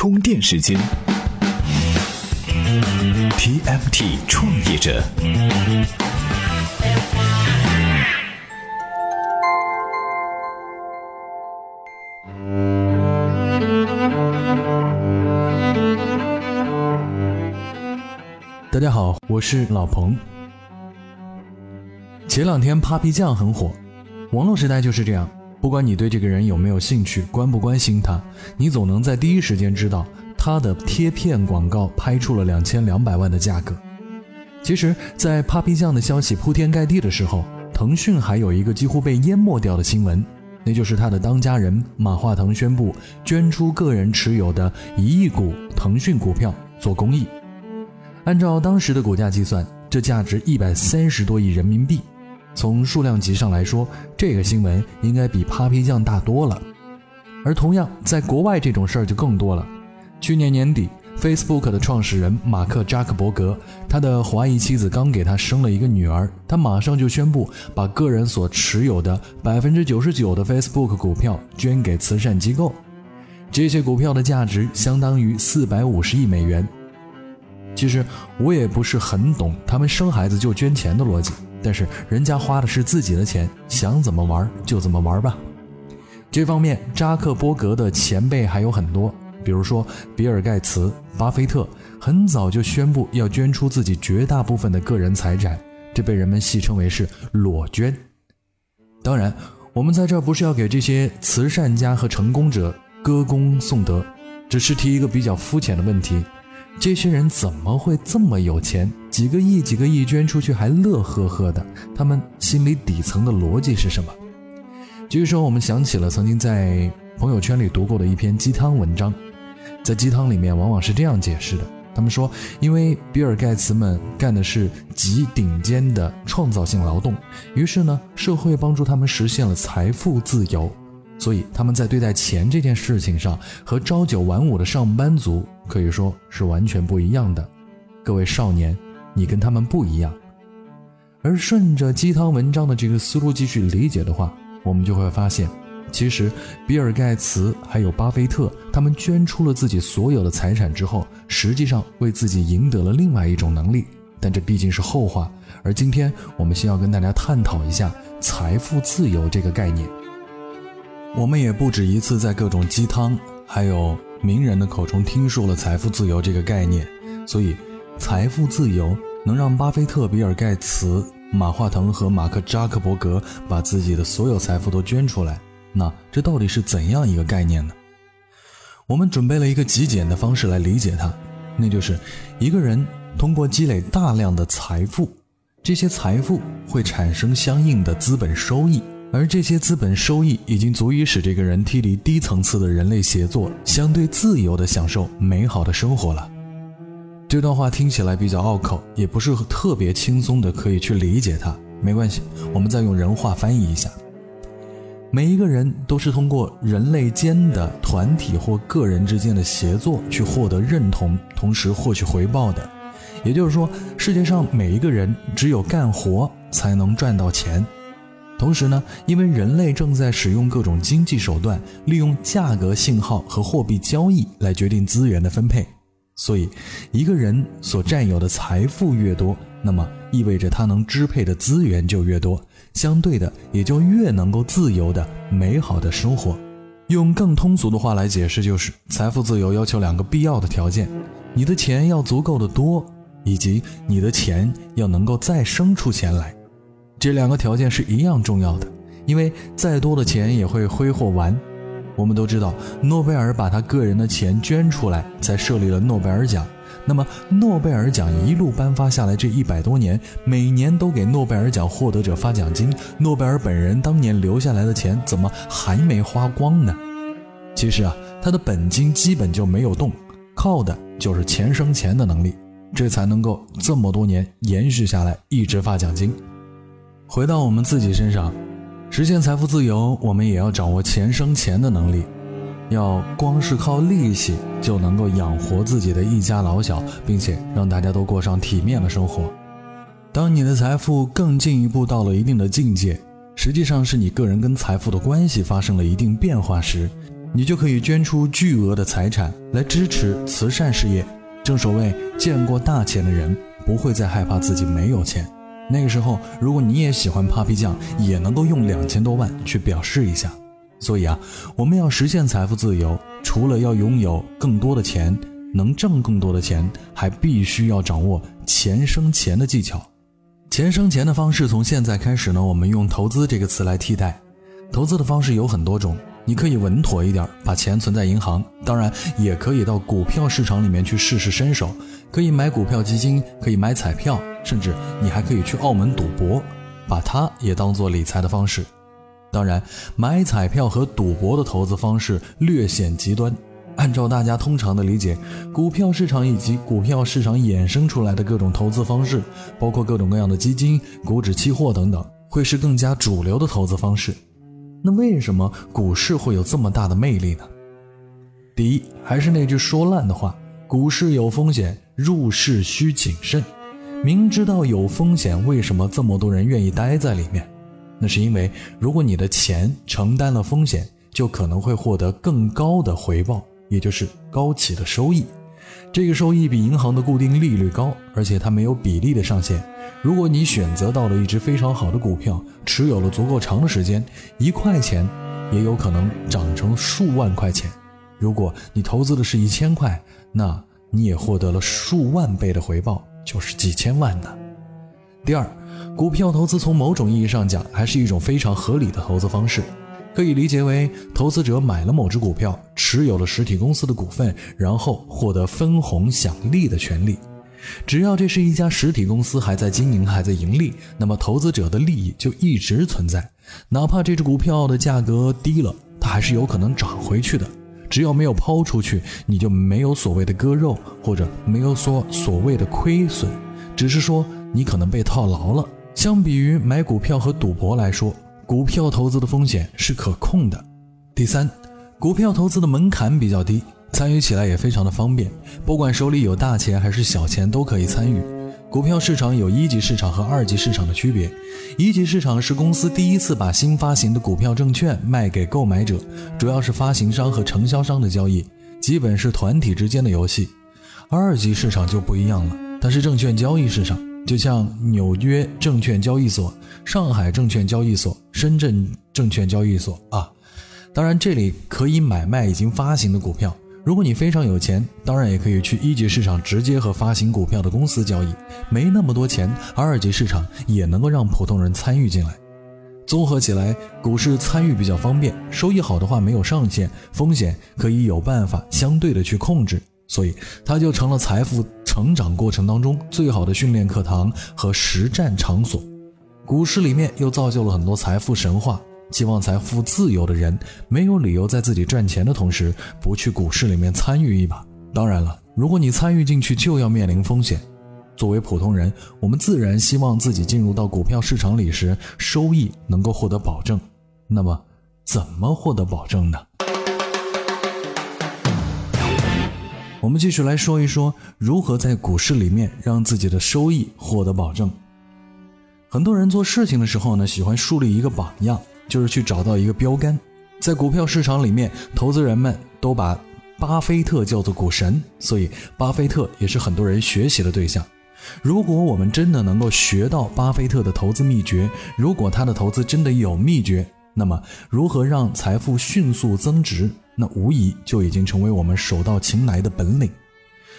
充电时间，TFT 创业者。大家好，我是老彭。前两天 Papi 酱很火，网络时代就是这样，不管你对这个人有没有兴趣，关不关心他，你总能在第一时间知道他的贴片广告拍出了两千两百万的价格。其实，在 Papi 酱的消息铺天盖地的时候，腾讯还有一个几乎被淹没掉的新闻，那就是他的当家人马化腾宣布捐出个人持有的一亿股腾讯股票做公益。按照当时的股价计算，这价值一百三十多亿人民币。从数量级上来说，这个新闻应该比 Papi 酱大多了。而同样，在国外这种事儿就更多了。去年年底，Facebook 的创始人马克扎克伯格，他的华裔妻子刚给他生了一个女儿，他马上就宣布把个人所持有的百分之九十九的 Facebook 股票捐给慈善机构。这些股票的价值相当于四百五十亿美元。其实我也不是很懂他们生孩子就捐钱的逻辑。但是人家花的是自己的钱，想怎么玩就怎么玩吧。这方面，扎克伯格的前辈还有很多，比如说比尔盖茨、巴菲特，很早就宣布要捐出自己绝大部分的个人财产，这被人们戏称为是裸捐。当然，我们在这不是要给这些慈善家和成功者歌功颂德，只是提一个比较肤浅的问题。这些人怎么会这么有钱？几个亿、几个亿捐出去还乐呵呵的？他们心里底层的逻辑是什么？据说我们想起了曾经在朋友圈里读过的一篇鸡汤文章，在鸡汤里面往往是这样解释的：他们说，因为比尔盖茨们干的是极顶尖的创造性劳动，于是呢，社会帮助他们实现了财富自由。所以他们在对待钱这件事情上，和朝九晚五的上班族可以说是完全不一样的。各位少年，你跟他们不一样。而顺着鸡汤文章的这个思路继续理解的话，我们就会发现，其实比尔盖茨还有巴菲特，他们捐出了自己所有的财产之后，实际上为自己赢得了另外一种能力。但这毕竟是后话。而今天我们先要跟大家探讨一下财富自由这个概念。我们也不止一次在各种鸡汤，还有名人的口中听说了财富自由这个概念，所以财富自由能让巴菲特、比尔盖茨、马化腾和马克扎克伯格把自己的所有财富都捐出来，那这到底是怎样一个概念呢？我们准备了一个极简的方式来理解它，那就是一个人通过积累大量的财富，这些财富会产生相应的资本收益。而这些资本收益已经足以使这个人脱离低层次的人类协作，相对自由地享受美好的生活了。这段话听起来比较拗口，也不是特别轻松的可以去理解它。没关系，我们再用人话翻译一下：每一个人都是通过人类间的团体或个人之间的协作去获得认同，同时获取回报的。也就是说，世界上每一个人只有干活才能赚到钱。同时呢，因为人类正在使用各种经济手段，利用价格信号和货币交易来决定资源的分配，所以一个人所占有的财富越多，那么意味着他能支配的资源就越多，相对的也就越能够自由的、美好的生活。用更通俗的话来解释，就是财富自由要求两个必要的条件：你的钱要足够的多，以及你的钱要能够再生出钱来。这两个条件是一样重要的，因为再多的钱也会挥霍完。我们都知道，诺贝尔把他个人的钱捐出来，才设立了诺贝尔奖。那么，诺贝尔奖一路颁发下来这一百多年，每年都给诺贝尔奖获得者发奖金。诺贝尔本人当年留下来的钱怎么还没花光呢？其实啊，他的本金基本就没有动，靠的就是钱生钱的能力，这才能够这么多年延续下来，一直发奖金。回到我们自己身上，实现财富自由，我们也要掌握钱生钱的能力。要光是靠利息就能够养活自己的一家老小，并且让大家都过上体面的生活。当你的财富更进一步到了一定的境界，实际上是你个人跟财富的关系发生了一定变化时，你就可以捐出巨额的财产来支持慈善事业。正所谓，见过大钱的人不会再害怕自己没有钱。那个时候，如果你也喜欢 Papi 酱，也能够用两千多万去表示一下。所以啊，我们要实现财富自由，除了要拥有更多的钱，能挣更多的钱，还必须要掌握钱生钱的技巧。钱生钱的方式，从现在开始呢，我们用投资这个词来替代。投资的方式有很多种，你可以稳妥一点，把钱存在银行，当然也可以到股票市场里面去试试身手，可以买股票基金，可以买彩票，甚至你还可以去澳门赌博，把它也当做理财的方式。当然，买彩票和赌博的投资方式略显极端。按照大家通常的理解，股票市场以及股票市场衍生出来的各种投资方式，包括各种各样的基金、股指期货等等，会是更加主流的投资方式。那为什么股市会有这么大的魅力呢？第一，还是那句说烂的话：股市有风险，入市需谨慎。明知道有风险，为什么这么多人愿意待在里面？那是因为，如果你的钱承担了风险，就可能会获得更高的回报，也就是高企的收益。这个收益比银行的固定利率高，而且它没有比例的上限。如果你选择到了一只非常好的股票，持有了足够长的时间，一块钱也有可能涨成数万块钱。如果你投资的是一千块，那你也获得了数万倍的回报，就是几千万呢。第二，股票投资从某种意义上讲，还是一种非常合理的投资方式。可以理解为，投资者买了某只股票，持有了实体公司的股份，然后获得分红享利的权利。只要这是一家实体公司还在经营、还在盈利，那么投资者的利益就一直存在。哪怕这只股票的价格低了，它还是有可能涨回去的。只要没有抛出去，你就没有所谓的割肉，或者没有说所谓的亏损，只是说你可能被套牢了。相比于买股票和赌博来说，股票投资的风险是可控的。第三，股票投资的门槛比较低，参与起来也非常的方便。不管手里有大钱还是小钱都可以参与。股票市场有一级市场和二级市场的区别。一级市场是公司第一次把新发行的股票证券卖给购买者，主要是发行商和承销商的交易，基本是团体之间的游戏。二级市场就不一样了，它是证券交易市场。就像纽约证券交易所、上海证券交易所、深圳证券交易所啊，当然这里可以买卖已经发行的股票。如果你非常有钱，当然也可以去一级市场直接和发行股票的公司交易。没那么多钱，二级市场也能够让普通人参与进来。综合起来，股市参与比较方便，收益好的话没有上限，风险可以有办法相对的去控制，所以它就成了财富。成长过程当中最好的训练课堂和实战场所，股市里面又造就了很多财富神话。希望财富自由的人没有理由在自己赚钱的同时不去股市里面参与一把。当然了，如果你参与进去就要面临风险。作为普通人，我们自然希望自己进入到股票市场里时收益能够获得保证。那么，怎么获得保证呢？我们继续来说一说如何在股市里面让自己的收益获得保证。很多人做事情的时候呢，喜欢树立一个榜样，就是去找到一个标杆。在股票市场里面，投资人们都把巴菲特叫做股神，所以巴菲特也是很多人学习的对象。如果我们真的能够学到巴菲特的投资秘诀，如果他的投资真的有秘诀，那么如何让财富迅速增值？那无疑就已经成为我们手到擒来的本领。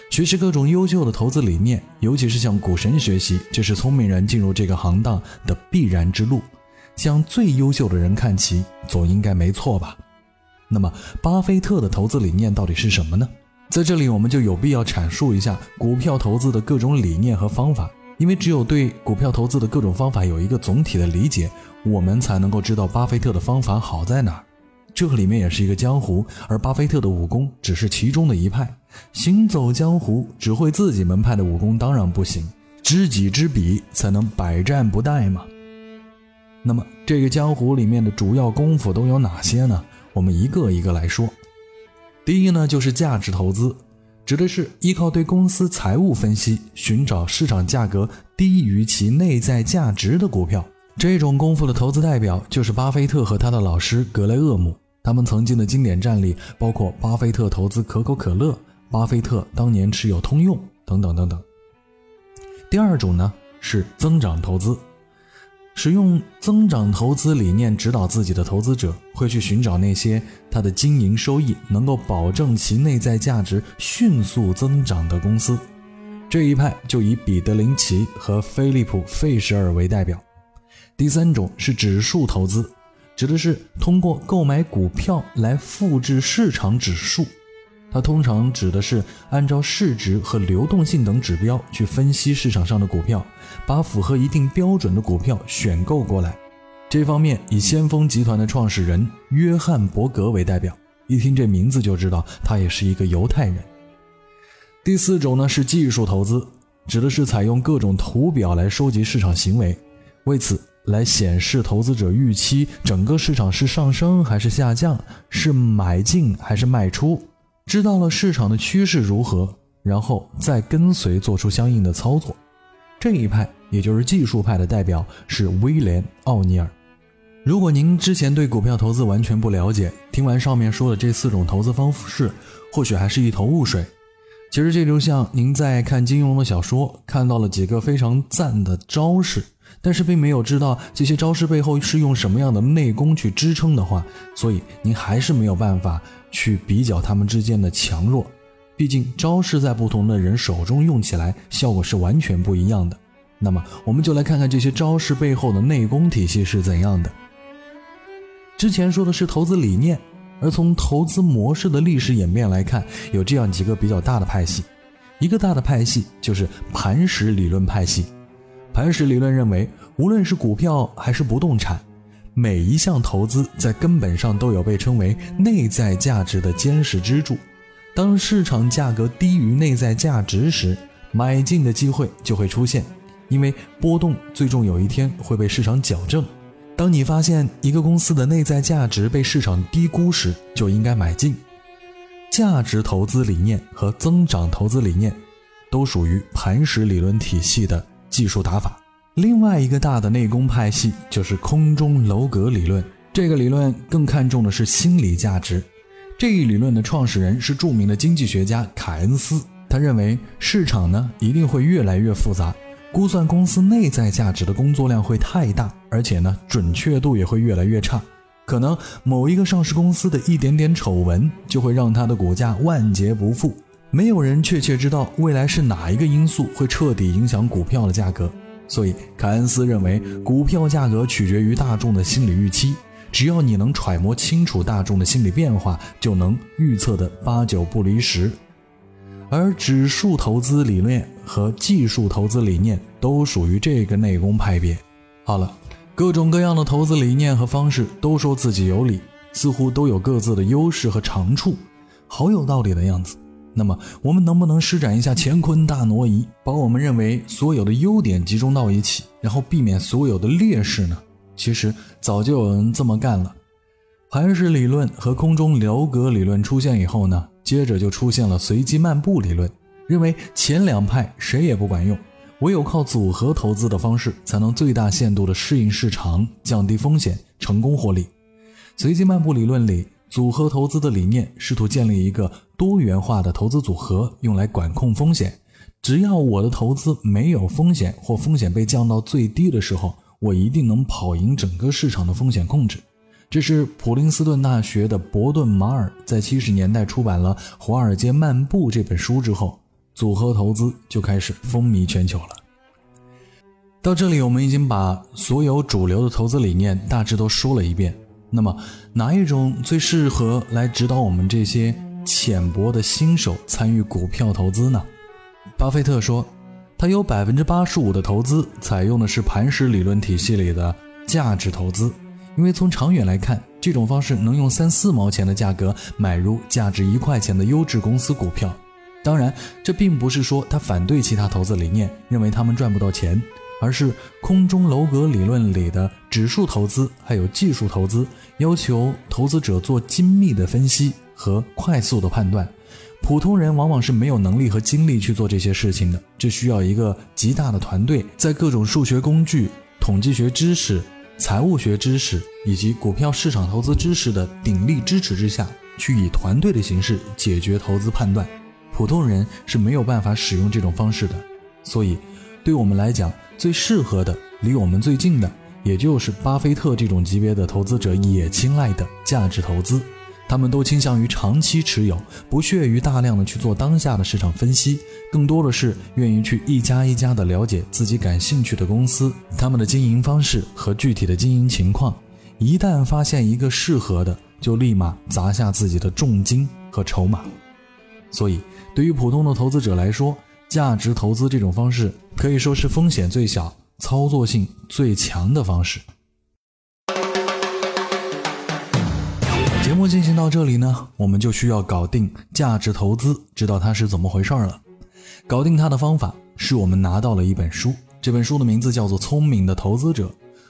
学习各种优秀的投资理念，尤其是向股神学习，这是聪明人进入这个行当的必然之路。向最优秀的人看齐，总应该没错吧？那么，巴菲特的投资理念到底是什么呢？在这里，我们就有必要阐述一下股票投资的各种理念和方法，因为只有对股票投资的各种方法有一个总体的理解，我们才能够知道巴菲特的方法好在哪儿。这里面也是一个江湖，而巴菲特的武功只是其中的一派。行走江湖，只会自己门派的武功当然不行，知己知彼才能百战不殆嘛。那么这个江湖里面的主要功夫都有哪些呢？我们一个一个来说。第一呢，就是价值投资，指的是依靠对公司财务分析，寻找市场价格低于其内在价值的股票。这种功夫的投资代表就是巴菲特和他的老师格雷厄姆。他们曾经的经典战例包括巴菲特投资可口可乐，巴菲特当年持有通用等等等等。第二种呢是增长投资，使用增长投资理念指导自己的投资者会去寻找那些他的经营收益能够保证其内在价值迅速增长的公司。这一派就以彼得林奇和菲利普费舍尔为代表。第三种是指数投资，指的是通过购买股票来复制市场指数。它通常指的是按照市值和流动性等指标去分析市场上的股票，把符合一定标准的股票选购过来。这方面以先锋集团的创始人约翰伯格为代表，一听这名字就知道他也是一个犹太人。第四种呢是技术投资，指的是采用各种图表来收集市场行为，为此来显示投资者预期整个市场是上升还是下降，是买进还是卖出，知道了市场的趋势如何，然后再跟随做出相应的操作。这一派也就是技术派的代表是威廉·奥尼尔。如果您之前对股票投资完全不了解，听完上面说的这四种投资方式，或许还是一头雾水。其实这就像您在看金庸的小说，看到了几个非常赞的招式，但是并没有知道这些招式背后是用什么样的内功去支撑的话，所以您还是没有办法去比较他们之间的强弱。毕竟招式在不同的人手中用起来效果是完全不一样的。那么我们就来看看这些招式背后的内功体系是怎样的。之前说的是投资理念。而从投资模式的历史演变来看，有这样几个比较大的派系。一个大的派系就是磐石理论派系。磐石理论认为，无论是股票还是不动产，每一项投资在根本上都有被称为内在价值的坚实支柱。当市场价格低于内在价值时，买进的机会就会出现，因为波动最终有一天会被市场矫正。当你发现一个公司的内在价值被市场低估时，就应该买进。价值投资理念和增长投资理念都属于磐石理论体系的技术打法。另外一个大的内功派系就是空中楼阁理论，这个理论更看重的是心理价值。这一理论的创始人是著名的经济学家凯恩斯，他认为市场呢一定会越来越复杂。估算公司内在价值的工作量会太大，而且呢，准确度也会越来越差。可能某一个上市公司的一点点丑闻，就会让它的股价万劫不复。没有人确切知道未来是哪一个因素会彻底影响股票的价格。所以，凯恩斯认为，股票价格取决于大众的心理预期。只要你能揣摩清楚大众的心理变化，就能预测的八九不离十。而指数投资理念和技术投资理念都属于这个内功派别。好了，各种各样的投资理念和方式都说自己有理，似乎都有各自的优势和长处，好有道理的样子。那么，我们能不能施展一下乾坤大挪移，把我们认为所有的优点集中到一起，然后避免所有的劣势呢？其实早就有人这么干了。磐石理论和空中楼阁理论出现以后呢？接着就出现了随机漫步理论，认为前两派谁也不管用，唯有靠组合投资的方式才能最大限度地适应市场、降低风险、成功获利。随机漫步理论里，组合投资的理念试图建立一个多元化的投资组合，用来管控风险。只要我的投资没有风险或风险被降到最低的时候，我一定能跑赢整个市场的风险控制。这是普林斯顿大学的伯顿·马尔在七十年代出版了《华尔街漫步》这本书之后，组合投资就开始风靡全球了。到这里，我们已经把所有主流的投资理念大致都说了一遍。那么，哪一种最适合来指导我们这些浅薄的新手参与股票投资呢？巴菲特说，他有百分之八十五的投资采用的是磐石理论体系里的价值投资。因为从长远来看，这种方式能用三四毛钱的价格买入价值一块钱的优质公司股票。当然，这并不是说他反对其他投资理念，认为他们赚不到钱，而是空中楼阁理论里的指数投资还有技术投资，要求投资者做精密的分析和快速的判断。普通人往往是没有能力和精力去做这些事情的，这需要一个极大的团队，在各种数学工具、统计学知识。财务学知识以及股票市场投资知识的鼎力支持之下，去以团队的形式解决投资判断。普通人是没有办法使用这种方式的。所以，对我们来讲，最适合的、离我们最近的，也就是巴菲特这种级别的投资者也青睐的价值投资。他们都倾向于长期持有，不屑于大量的去做当下的市场分析，更多的是愿意去一家一家的了解自己感兴趣的公司，他们的经营方式和具体的经营情况。一旦发现一个适合的，就立马砸下自己的重金和筹码。所以，对于普通的投资者来说，价值投资这种方式可以说是风险最小、操作性最强的方式。节目进行到这里呢，我们就需要搞定价值投资，知道它是怎么回事了。搞定它的方法是我们拿到了一本书，这本书的名字叫做《聪明的投资者》，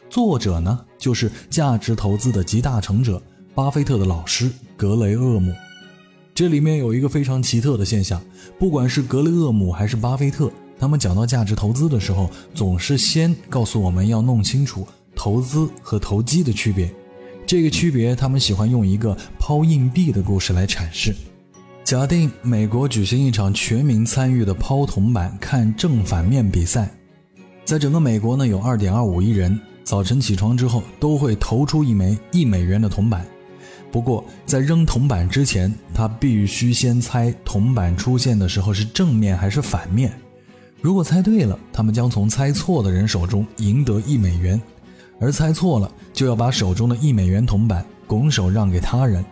作者呢就是价值投资的集大成者巴菲特的老师格雷厄姆。这里面有一个非常奇特的现象，不管是格雷厄姆还是巴菲特，他们讲到价值投资的时候，总是先告诉我们要弄清楚投资和投机的区别。这个区别，他们喜欢用一个抛硬币的故事来阐释。假定美国举行一场全民参与的抛铜板看正反面比赛，在整个美国呢有二点二五亿人，早晨起床之后都会投出一枚一美元的铜板。不过在扔铜板之前，他必须先猜铜板出现的时候是正面还是反面。如果猜对了，他们将从猜错的人手中赢得一美元。而猜错了，就要把手中的一美元铜板拱手让给他人。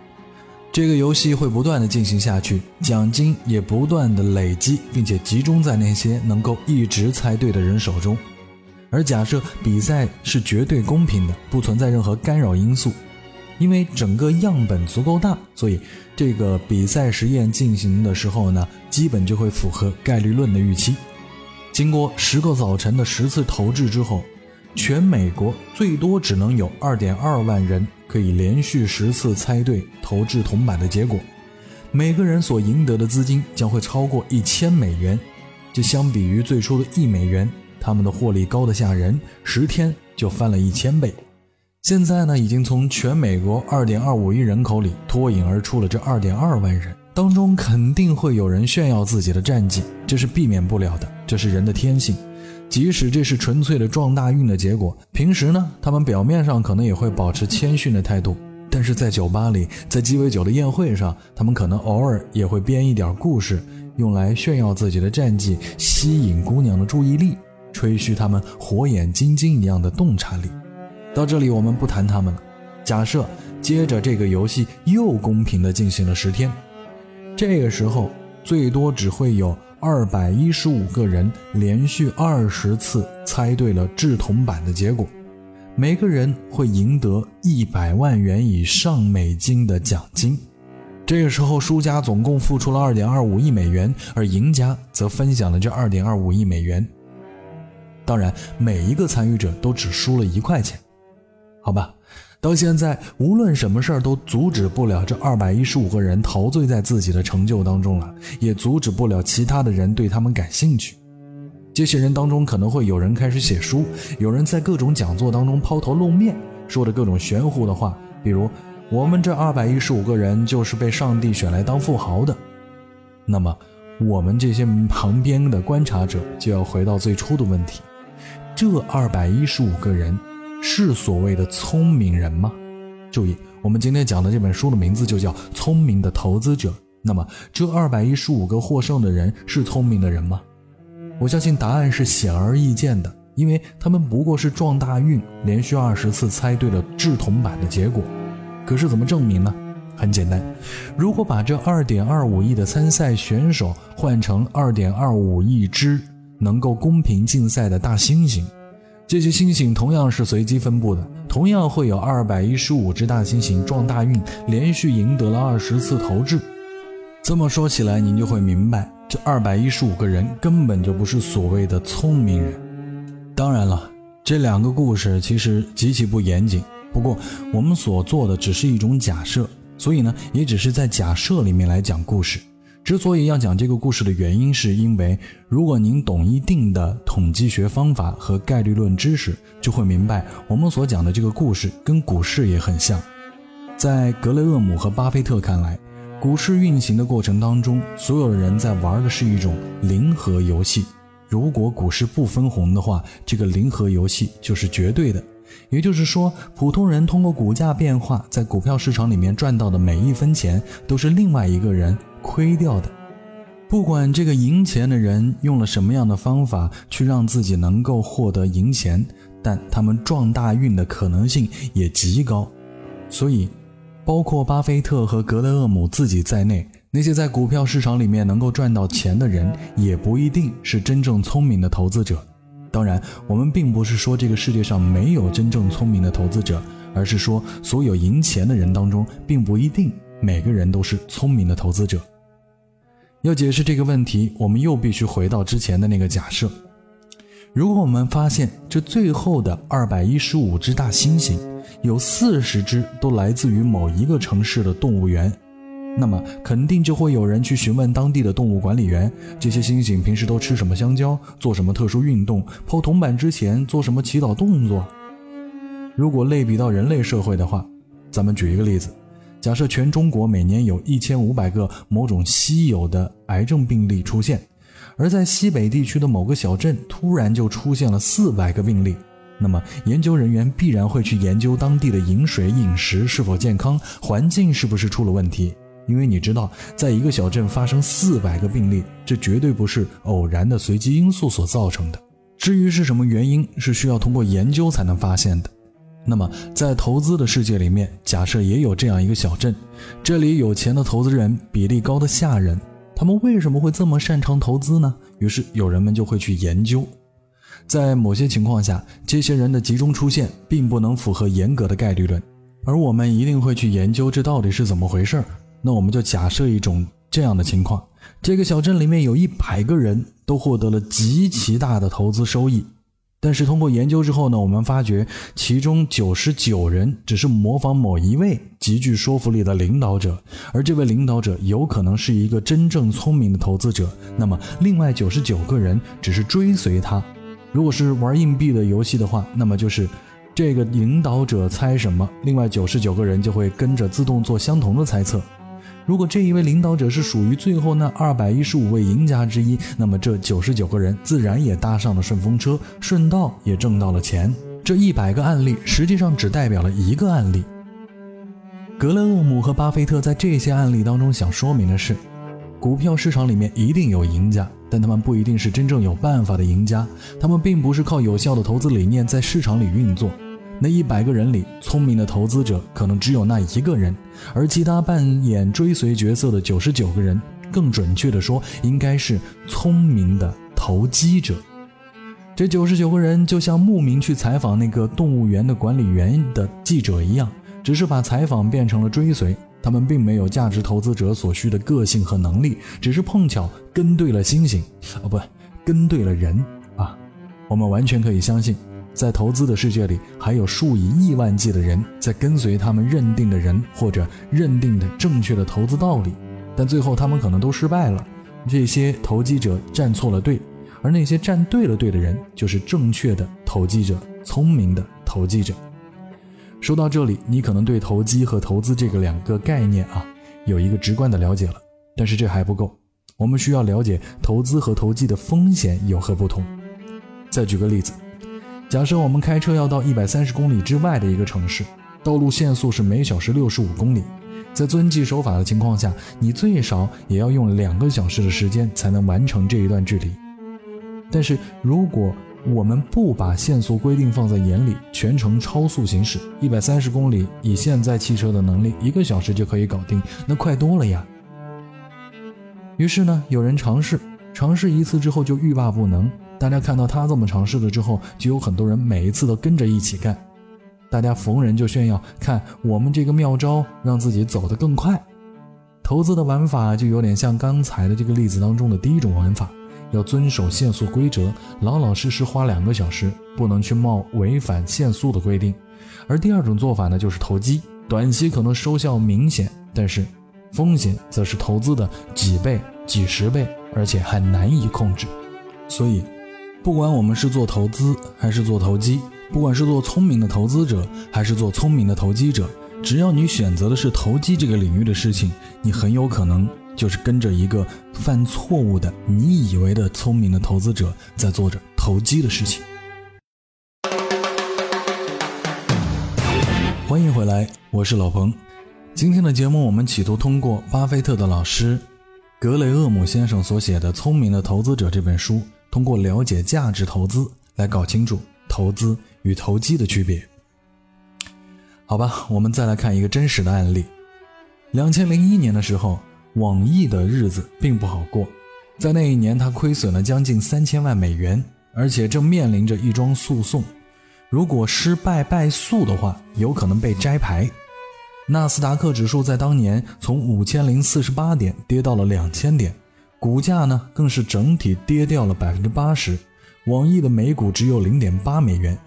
这个游戏会不断的进行下去，奖金也不断的累积，并且集中在那些能够一直猜对的人手中。而假设比赛是绝对公平的，不存在任何干扰因素，因为整个样本足够大，所以这个比赛实验进行的时候呢，基本就会符合概率论的预期。经过十个早晨的十次投掷之后。全美国最多只能有二点二万人可以连续十次猜对投掷铜板的结果，每个人所赢得的资金将会超过一千美元，这相比于最初的一美元，他们的获利高得吓人，十天就翻了一千倍。现在呢，已经从全美国二点二五亿人口里脱颖而出了这二点二万人，当中肯定会有人炫耀自己的战绩，这是避免不了的，这是人的天性。即使这是纯粹的撞大运的结果，平时呢，他们表面上可能也会保持谦逊的态度，但是在酒吧里，在鸡尾酒的宴会上，他们可能偶尔也会编一点故事，用来炫耀自己的战绩，吸引姑娘的注意力，吹嘘他们火眼金睛一样的洞察力。到这里，我们不谈他们了。假设接着这个游戏又公平地进行了十天，这个时候最多只会有。二百一十五个人连续二十次猜对了制铜板的结果，每个人会赢得一百万元以上美金的奖金。这个时候，输家总共付出了二点二五亿美元，而赢家则分享了这二点二五亿美元。当然，每一个参与者都只输了一块钱，好吧。到现在，无论什么事儿都阻止不了这二百一十五个人陶醉在自己的成就当中了，也阻止不了其他的人对他们感兴趣。这些人当中可能会有人开始写书，有人在各种讲座当中抛头露面，说着各种玄乎的话，比如我们这二百一十五个人就是被上帝选来当富豪的。那么，我们这些旁边的观察者就要回到最初的问题：这二百一十五个人。是所谓的聪明人吗？注意，我们今天讲的这本书的名字就叫《聪明的投资者》。那么，这二百一十五个获胜的人是聪明的人吗？我相信答案是显而易见的，因为他们不过是撞大运，连续二十次猜对了制铜板的结果。可是怎么证明呢？很简单，如果把这二点二五亿的参赛选手换成二点二五亿只能够公平竞赛的大猩猩。这些星星同样是随机分布的，同样会有二百一十五只大猩猩撞大运，连续赢得了二十次投掷。这么说起来，您就会明白，这二百一十五个人根本就不是所谓的聪明人。当然了，这两个故事其实极其不严谨。不过，我们所做的只是一种假设，所以呢，也只是在假设里面来讲故事。之所以要讲这个故事的原因，是因为如果您懂一定的统计学方法和概率论知识，就会明白我们所讲的这个故事跟股市也很像。在格雷厄姆和巴菲特看来，股市运行的过程当中，所有的人在玩的是一种零和游戏。如果股市不分红的话，这个零和游戏就是绝对的。也就是说，普通人通过股价变化，在股票市场里面赚到的每一分钱，都是另外一个人亏掉的。不管这个赢钱的人用了什么样的方法去让自己能够获得赢钱，但他们撞大运的可能性也极高。所以，包括巴菲特和格雷厄姆自己在内，那些在股票市场里面能够赚到钱的人，也不一定是真正聪明的投资者。当然，我们并不是说这个世界上没有真正聪明的投资者，而是说所有赢钱的人当中，并不一定每个人都是聪明的投资者。要解释这个问题，我们又必须回到之前的那个假设：如果我们发现这最后的二百一十五只大猩猩，有四十只都来自于某一个城市的动物园。那么肯定就会有人去询问当地的动物管理员，这些猩猩平时都吃什么香蕉，做什么特殊运动，抛铜板之前做什么祈祷动作。如果类比到人类社会的话，咱们举一个例子，假设全中国每年有一千五百个某种稀有的癌症病例出现，而在西北地区的某个小镇突然就出现了四百个病例，那么研究人员必然会去研究当地的饮水、饮食是否健康，环境是不是出了问题。因为你知道，在一个小镇发生四百个病例，这绝对不是偶然的随机因素所造成的。至于是什么原因，是需要通过研究才能发现的。那么，在投资的世界里面，假设也有这样一个小镇，这里有钱的投资人比例高的吓人。他们为什么会这么擅长投资呢？于是有人们就会去研究。在某些情况下，这些人的集中出现并不能符合严格的概率论，而我们一定会去研究这到底是怎么回事儿。那我们就假设一种这样的情况：这个小镇里面有一百个人都获得了极其大的投资收益，但是通过研究之后呢，我们发觉其中九十九人只是模仿某一位极具说服力的领导者，而这位领导者有可能是一个真正聪明的投资者。那么另外九十九个人只是追随他。如果是玩硬币的游戏的话，那么就是这个领导者猜什么，另外九十九个人就会跟着自动做相同的猜测。如果这一位领导者是属于最后那二百一十五位赢家之一，那么这九十九个人自然也搭上了顺风车，顺道也挣到了钱。这一百个案例实际上只代表了一个案例。格雷厄姆和巴菲特在这些案例当中想说明的是，股票市场里面一定有赢家，但他们不一定是真正有办法的赢家，他们并不是靠有效的投资理念在市场里运作。那一百个人里，聪明的投资者可能只有那一个人，而其他扮演追随角色的九十九个人，更准确的说，应该是聪明的投机者。这九十九个人就像慕名去采访那个动物园的管理员的记者一样，只是把采访变成了追随。他们并没有价值投资者所需的个性和能力，只是碰巧跟对了猩猩，哦不，跟对了人啊。我们完全可以相信。在投资的世界里，还有数以亿万计的人在跟随他们认定的人或者认定的正确的投资道理，但最后他们可能都失败了。这些投机者站错了队，而那些站对了队的人就是正确的投机者，聪明的投机者。说到这里，你可能对投机和投资这个两个概念啊有一个直观的了解了，但是这还不够，我们需要了解投资和投机的风险有何不同。再举个例子。假设我们开车要到一百三十公里之外的一个城市，道路限速是每小时六十五公里，在遵纪守法的情况下，你最少也要用两个小时的时间才能完成这一段距离。但是如果我们不把限速规定放在眼里，全程超速行驶一百三十公里，以现在汽车的能力，一个小时就可以搞定，那快多了呀。于是呢，有人尝试，尝试一次之后就欲罢不能。大家看到他这么尝试了之后，就有很多人每一次都跟着一起干。大家逢人就炫耀，看我们这个妙招，让自己走得更快。投资的玩法就有点像刚才的这个例子当中的第一种玩法，要遵守限速规则，老老实实花两个小时，不能去冒违反限速的规定。而第二种做法呢，就是投机，短期可能收效明显，但是风险则是投资的几倍、几十倍，而且还难以控制。所以，不管我们是做投资还是做投机，不管是做聪明的投资者还是做聪明的投机者，只要你选择的是投机这个领域的事情，你很有可能就是跟着一个犯错误的、你以为的聪明的投资者在做着投机的事情。欢迎回来，我是老彭。今天的节目，我们企图通过巴菲特的老师格雷厄姆先生所写的《聪明的投资者》这本书，通过了解价值投资来搞清楚投资与投机的区别。好吧，我们再来看一个真实的案例。两千零一年的时候，网易的日子并不好过，在那一年，他亏损了将近三千万美元，而且正面临着一桩诉讼。如果失败败诉的话，有可能被摘牌。纳斯达克指数在当年从五千零四十八点跌到了两千点，股价呢更是整体跌掉了百分之八十。网易的每股只有零点八美元。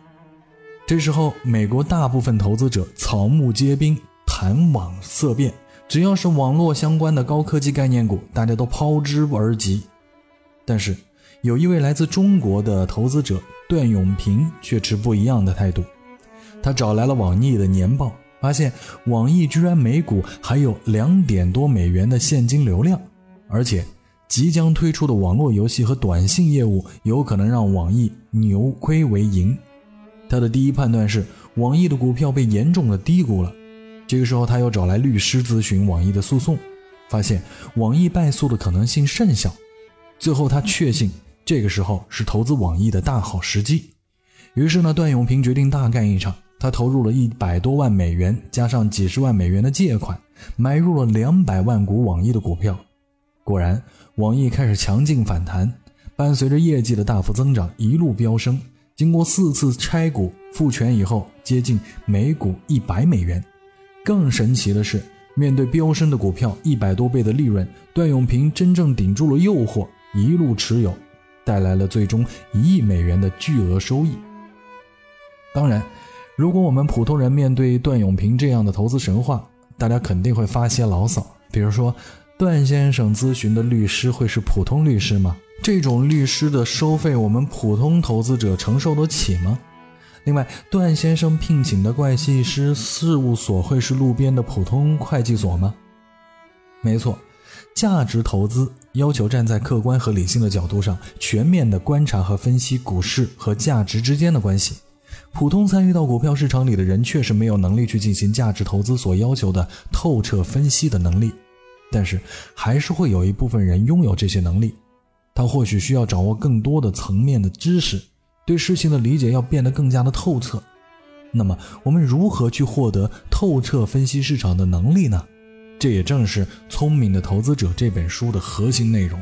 这时候，美国大部分投资者草木皆兵，谈网色变，只要是网络相关的高科技概念股，大家都抛之而及。但是，有一位来自中国的投资者。段永平却持不一样的态度，他找来了网易的年报，发现网易居然每股还有两点多美元的现金流量，而且即将推出的网络游戏和短信业务有可能让网易扭亏为盈。他的第一判断是网易的股票被严重的低估了。这个时候，他又找来律师咨询网易的诉讼，发现网易败诉的可能性甚小。最后，他确信。这个时候是投资网易的大好时机，于是呢，段永平决定大干一场。他投入了一百多万美元，加上几十万美元的借款，买入了两百万股网易的股票。果然，网易开始强劲反弹，伴随着业绩的大幅增长，一路飙升。经过四次拆股复权以后，接近每股一百美元。更神奇的是，面对飙升的股票，一百多倍的利润，段永平真正顶住了诱惑，一路持有。带来了最终一亿美元的巨额收益。当然，如果我们普通人面对段永平这样的投资神话，大家肯定会发些牢骚，比如说，段先生咨询的律师会是普通律师吗？这种律师的收费，我们普通投资者承受得起吗？另外，段先生聘请的会计师事务所会是路边的普通会计所吗？没错。价值投资要求站在客观和理性的角度上，全面的观察和分析股市和价值之间的关系。普通参与到股票市场里的人，确实没有能力去进行价值投资所要求的透彻分析的能力。但是，还是会有一部分人拥有这些能力。他或许需要掌握更多的层面的知识，对事情的理解要变得更加的透彻。那么，我们如何去获得透彻分析市场的能力呢？这也正是《聪明的投资者》这本书的核心内容。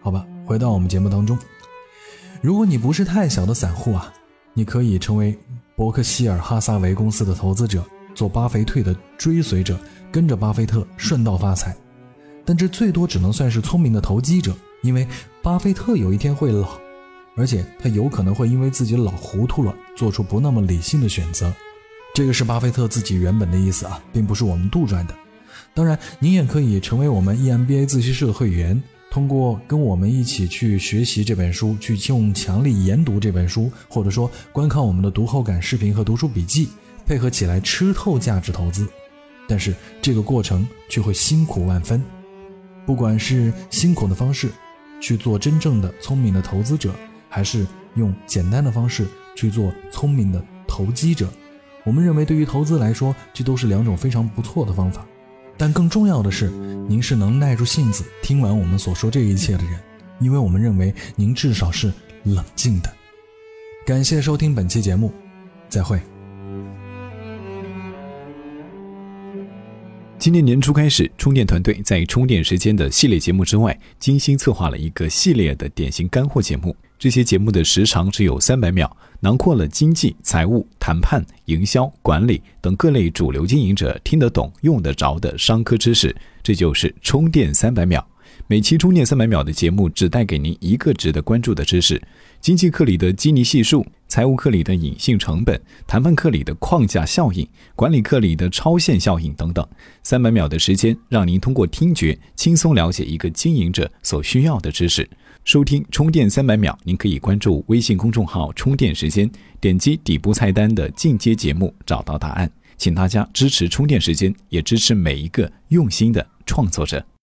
好吧，回到我们节目当中，如果你不是太小的散户啊，你可以成为伯克希尔哈撒韦公司的投资者，做巴菲特的追随者，跟着巴菲特顺道发财。但这最多只能算是聪明的投机者，因为巴菲特有一天会老，而且他有可能会因为自己老糊涂了，做出不那么理性的选择。这个是巴菲特自己原本的意思啊，并不是我们杜撰的。当然，您也可以成为我们 EMBA 自习室的会员，通过跟我们一起去学习这本书，去用强力研读这本书，或者说观看我们的读后感视频和读书笔记，配合起来吃透价值投资。但是这个过程却会辛苦万分。不管是辛苦的方式去做真正的聪明的投资者，还是用简单的方式去做聪明的投机者。我们认为，对于投资来说，这都是两种非常不错的方法。但更重要的是，您是能耐住性子听完我们所说这一切的人，因为我们认为您至少是冷静的。感谢收听本期节目，再会。今年年初开始，充电团队在充电时间的系列节目之外，精心策划了一个系列的典型干货节目。这些节目的时长只有三百秒，囊括了经济、财务、谈判、营销、管理等各类主流经营者听得懂、用得着的商科知识。这就是充电三百秒。每期充电三百秒的节目只带给您一个值得关注的知识：经济课里的基尼系数。财务课里的隐性成本，谈判课里的框架效应，管理课里的超限效应等等。三百秒的时间，让您通过听觉轻松了解一个经营者所需要的知识。收听充电三百秒，您可以关注微信公众号“充电时间”，点击底部菜单的进阶节目，找到答案。请大家支持充电时间，也支持每一个用心的创作者。